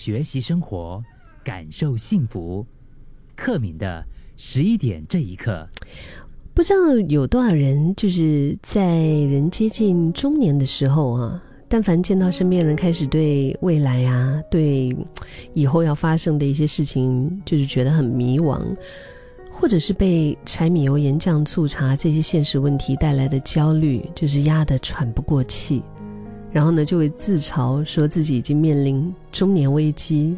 学习生活，感受幸福。克敏的十一点这一刻，不知道有多少人就是在人接近中年的时候啊，但凡见到身边人开始对未来啊，对以后要发生的一些事情，就是觉得很迷惘，或者是被柴米油盐酱醋茶这些现实问题带来的焦虑，就是压得喘不过气。然后呢，就会自嘲说自己已经面临中年危机。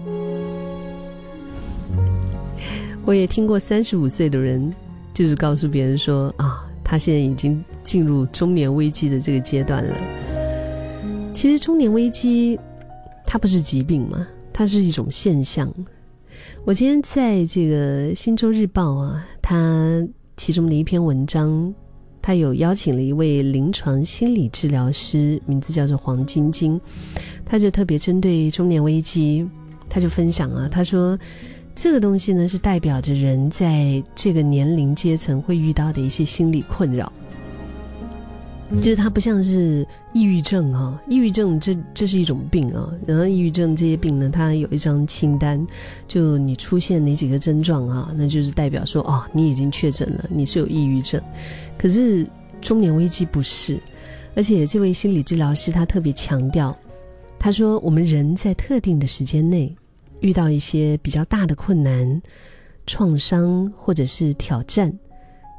我也听过三十五岁的人，就是告诉别人说啊，他现在已经进入中年危机的这个阶段了。其实中年危机，它不是疾病嘛，它是一种现象。我今天在这个《新洲日报》啊，它其中的一篇文章。他有邀请了一位临床心理治疗师，名字叫做黄晶晶，他就特别针对中年危机，他就分享啊，他说这个东西呢是代表着人在这个年龄阶层会遇到的一些心理困扰。就是它不像是抑郁症啊，抑郁症这这是一种病啊，然后抑郁症这些病呢，它有一张清单，就你出现哪几个症状啊，那就是代表说哦，你已经确诊了，你是有抑郁症。可是中年危机不是，而且这位心理治疗师他特别强调，他说我们人在特定的时间内遇到一些比较大的困难、创伤或者是挑战，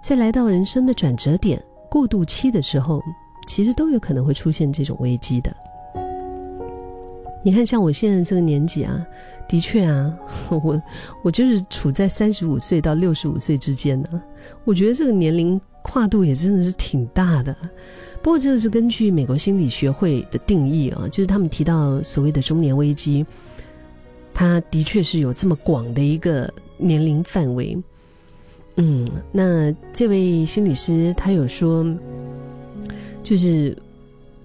在来到人生的转折点。过渡期的时候，其实都有可能会出现这种危机的。你看，像我现在这个年纪啊，的确啊，我我就是处在三十五岁到六十五岁之间呢。我觉得这个年龄跨度也真的是挺大的。不过，这个是根据美国心理学会的定义啊，就是他们提到所谓的中年危机，它的确是有这么广的一个年龄范围。嗯，那这位心理师他有说，就是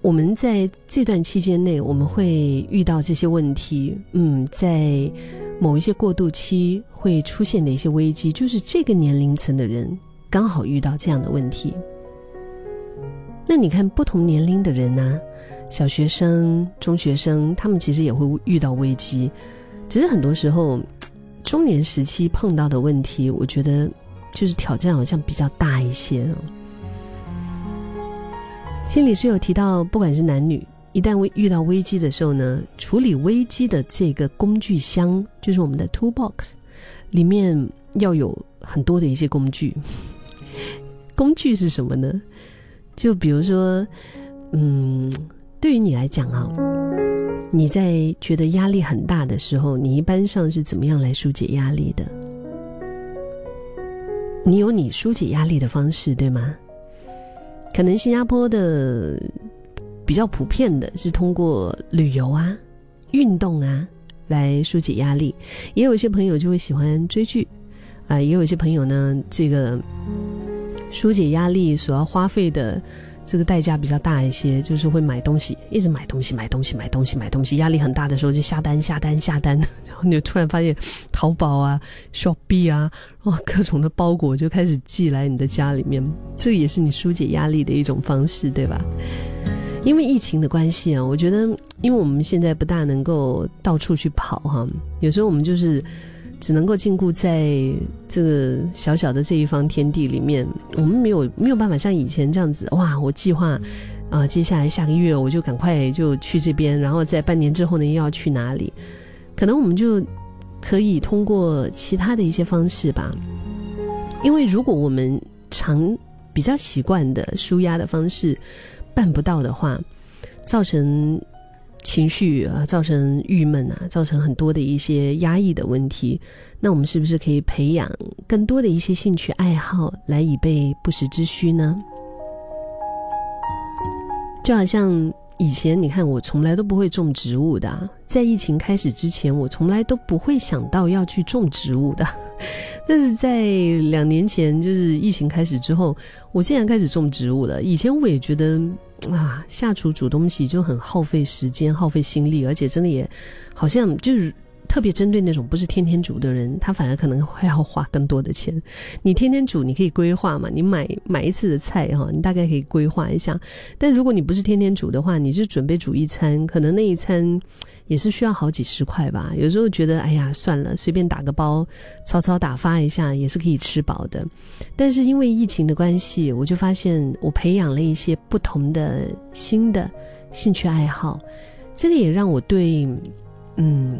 我们在这段期间内，我们会遇到这些问题。嗯，在某一些过渡期会出现的一些危机，就是这个年龄层的人刚好遇到这样的问题。那你看，不同年龄的人呢，小学生、中学生，他们其实也会遇到危机，只是很多时候中年时期碰到的问题，我觉得。就是挑战好像比较大一些。心理师有提到，不管是男女，一旦遇到危机的时候呢，处理危机的这个工具箱，就是我们的 tool box，里面要有很多的一些工具。工具是什么呢？就比如说，嗯，对于你来讲啊，你在觉得压力很大的时候，你一般上是怎么样来疏解压力的？你有你疏解压力的方式，对吗？可能新加坡的比较普遍的是通过旅游啊、运动啊来疏解压力，也有一些朋友就会喜欢追剧，啊，也有一些朋友呢，这个疏解压力所要花费的。这个代价比较大一些，就是会买东西，一直买东西，买东西，买东西，买东西，压力很大的时候就下单，下单，下单，然后你就突然发现，淘宝啊、Shopee 啊，哇，各种的包裹就开始寄来你的家里面，这也是你疏解压力的一种方式，对吧？因为疫情的关系啊，我觉得，因为我们现在不大能够到处去跑哈，有时候我们就是。只能够禁锢在这个小小的这一方天地里面，我们没有没有办法像以前这样子哇！我计划啊，接下来下个月我就赶快就去这边，然后在半年之后呢又要去哪里？可能我们就可以通过其他的一些方式吧。因为如果我们常比较习惯的舒压的方式办不到的话，造成。情绪啊，造成郁闷啊，造成很多的一些压抑的问题。那我们是不是可以培养更多的一些兴趣爱好，来以备不时之需呢？就好像以前，你看我从来都不会种植物的，在疫情开始之前，我从来都不会想到要去种植物的。但是在两年前，就是疫情开始之后，我竟然开始种植物了。以前我也觉得。啊，下厨煮东西就很耗费时间、耗费心力，而且真的也好像就是特别针对那种不是天天煮的人，他反而可能会要花更多的钱。你天天煮，你可以规划嘛，你买买一次的菜哈，你大概可以规划一下。但如果你不是天天煮的话，你就准备煮一餐，可能那一餐也是需要好几十块吧。有时候觉得，哎呀，算了，随便打个包，草草打发一下也是可以吃饱的。但是因为疫情的关系，我就发现我培养了一些不同的新的兴趣爱好，这个也让我对，嗯。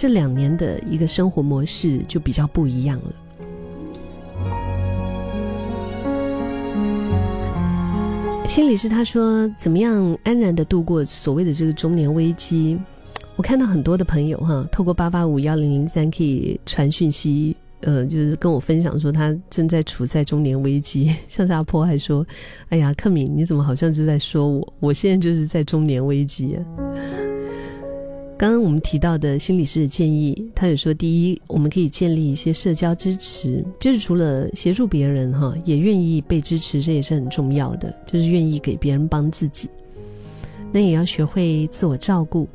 这两年的一个生活模式就比较不一样了。心理师他说：“怎么样安然的度过所谓的这个中年危机？”我看到很多的朋友哈，透过八八五幺零零三可以传讯息，呃，就是跟我分享说他正在处在中年危机。像阿坡还说：“哎呀，克敏，你怎么好像就在说我？我现在就是在中年危机。”刚刚我们提到的心理师的建议，他有说：第一，我们可以建立一些社交支持，就是除了协助别人哈，也愿意被支持，这也是很重要的，就是愿意给别人帮自己。那也要学会自我照顾，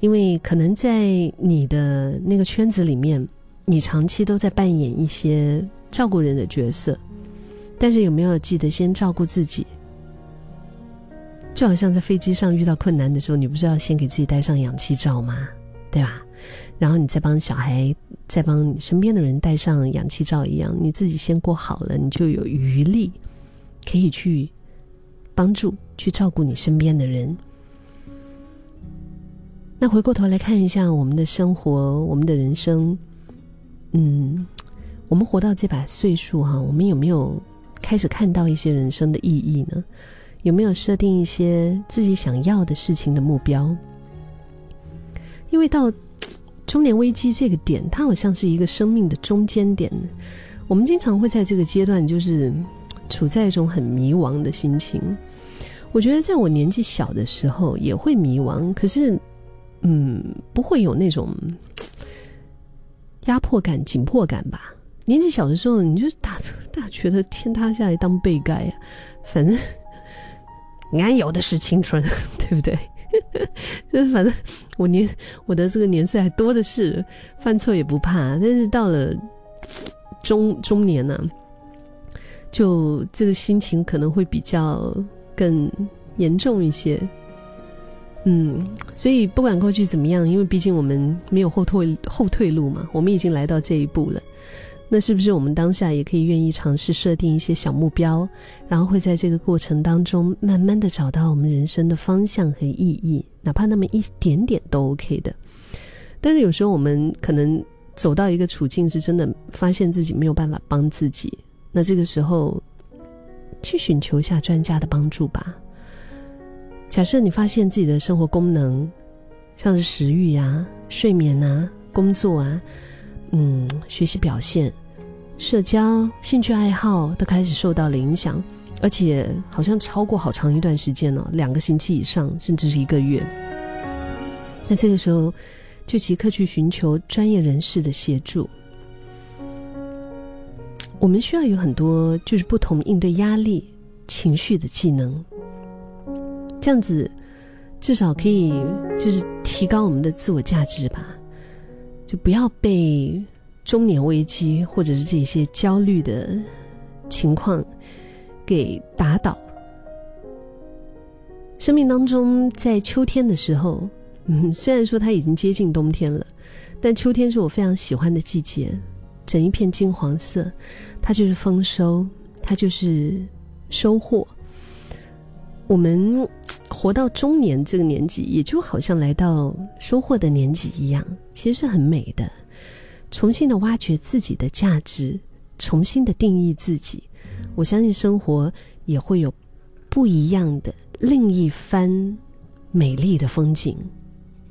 因为可能在你的那个圈子里面，你长期都在扮演一些照顾人的角色，但是有没有记得先照顾自己？就好像在飞机上遇到困难的时候，你不是要先给自己戴上氧气罩吗？对吧？然后你再帮小孩、再帮你身边的人戴上氧气罩一样，你自己先过好了，你就有余力可以去帮助、去照顾你身边的人。那回过头来看一下我们的生活、我们的人生，嗯，我们活到这把岁数哈，我们有没有开始看到一些人生的意义呢？有没有设定一些自己想要的事情的目标？因为到中年危机这个点，它好像是一个生命的中间点。我们经常会在这个阶段，就是处在一种很迷茫的心情。我觉得在我年纪小的时候也会迷茫，可是，嗯，不会有那种压迫感、紧迫感吧？年纪小的时候，你就大大觉得天塌下来当被盖呀，反正。俺有的是青春，对不对？就是反正我年我的这个年岁还多的是，犯错也不怕。但是到了中中年呢，就这个心情可能会比较更严重一些。嗯，所以不管过去怎么样，因为毕竟我们没有后退后退路嘛，我们已经来到这一步了。那是不是我们当下也可以愿意尝试设定一些小目标，然后会在这个过程当中慢慢的找到我们人生的方向和意义，哪怕那么一点点都 OK 的。但是有时候我们可能走到一个处境，是真的发现自己没有办法帮自己，那这个时候去寻求一下专家的帮助吧。假设你发现自己的生活功能，像是食欲啊、睡眠啊、工作啊，嗯，学习表现。社交、兴趣爱好都开始受到了影响，而且好像超过好长一段时间了，两个星期以上，甚至是一个月。那这个时候，就即刻去寻求专业人士的协助。我们需要有很多就是不同应对压力、情绪的技能，这样子至少可以就是提高我们的自我价值吧，就不要被。中年危机，或者是这些焦虑的情况，给打倒。生命当中，在秋天的时候，嗯，虽然说它已经接近冬天了，但秋天是我非常喜欢的季节，整一片金黄色，它就是丰收，它就是收获。我们活到中年这个年纪，也就好像来到收获的年纪一样，其实是很美的。重新的挖掘自己的价值，重新的定义自己，我相信生活也会有不一样的另一番美丽的风景。